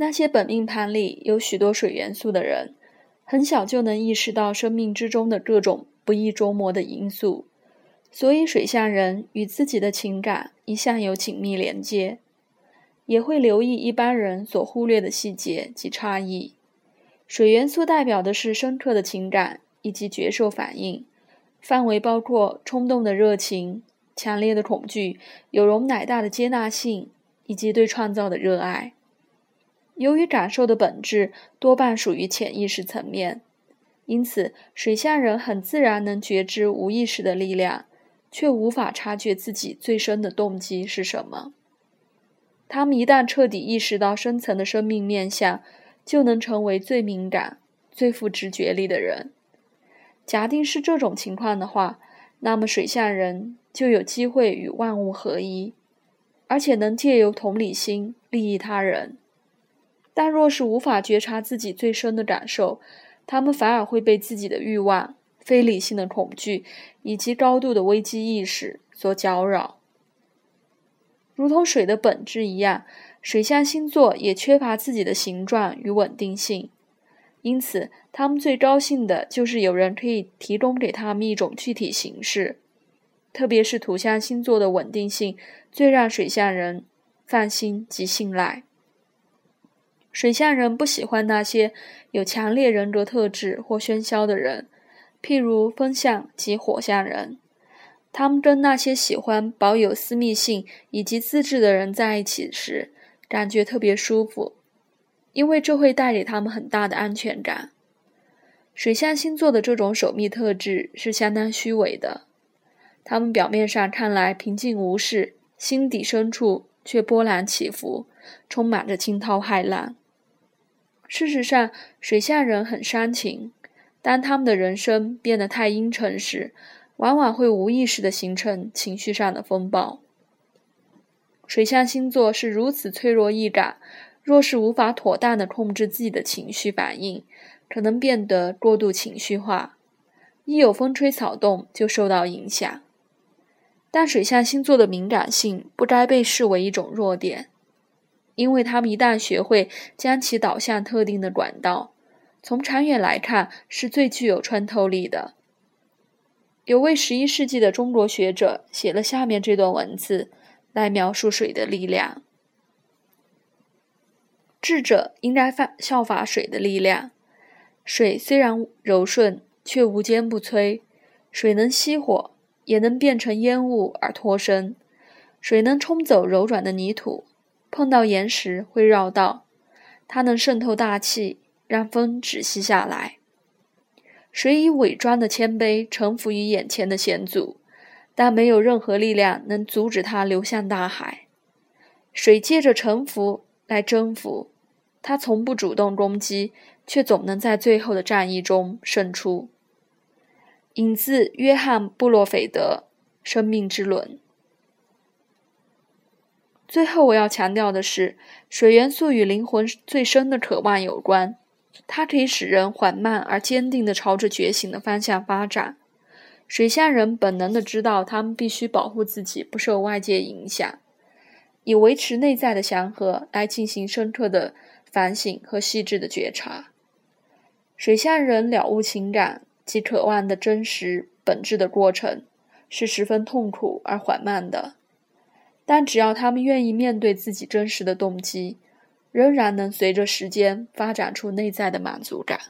那些本命盘里有许多水元素的人，很小就能意识到生命之中的各种不易捉摸的因素，所以水象人与自己的情感一向有紧密连接，也会留意一般人所忽略的细节及差异。水元素代表的是深刻的情感以及觉受反应，范围包括冲动的热情、强烈的恐惧、有容乃大的接纳性以及对创造的热爱。由于感受的本质多半属于潜意识层面，因此水象人很自然能觉知无意识的力量，却无法察觉自己最深的动机是什么。他们一旦彻底意识到深层的生命面相，就能成为最敏感、最富直觉力的人。假定是这种情况的话，那么水象人就有机会与万物合一，而且能借由同理心利益他人。但若是无法觉察自己最深的感受，他们反而会被自己的欲望、非理性的恐惧以及高度的危机意识所搅扰。如同水的本质一样，水象星座也缺乏自己的形状与稳定性，因此他们最高兴的就是有人可以提供给他们一种具体形式。特别是土象星座的稳定性，最让水象人放心及信赖。水象人不喜欢那些有强烈人格特质或喧嚣的人，譬如风象及火象人。他们跟那些喜欢保有私密性以及自制的人在一起时，感觉特别舒服，因为这会带给他们很大的安全感。水象星座的这种守密特质是相当虚伪的，他们表面上看来平静无事，心底深处却波澜起伏，充满着惊涛骇浪。事实上，水象人很煽情。当他们的人生变得太阴沉时，往往会无意识地形成情绪上的风暴。水象星座是如此脆弱易感，若是无法妥当地控制自己的情绪反应，可能变得过度情绪化，一有风吹草动就受到影响。但水象星座的敏感性不该被视为一种弱点。因为他们一旦学会将其导向特定的管道，从长远来看是最具有穿透力的。有位十一世纪的中国学者写了下面这段文字，来描述水的力量：智者应该效效法水的力量。水虽然柔顺，却无坚不摧。水能熄火，也能变成烟雾而脱身。水能冲走柔软的泥土。碰到岩石会绕道，它能渗透大气，让风止息下来。水以伪装的谦卑臣服于眼前的险阻，但没有任何力量能阻止它流向大海。水借着臣服来征服，它从不主动攻击，却总能在最后的战役中胜出。引自约翰·布洛斐德《生命之轮》。最后，我要强调的是，水元素与灵魂最深的渴望有关。它可以使人缓慢而坚定地朝着觉醒的方向发展。水象人本能地知道，他们必须保护自己不受外界影响，以维持内在的祥和，来进行深刻的反省和细致的觉察。水象人了悟情感其渴望的真实本质的过程，是十分痛苦而缓慢的。但只要他们愿意面对自己真实的动机，仍然能随着时间发展出内在的满足感。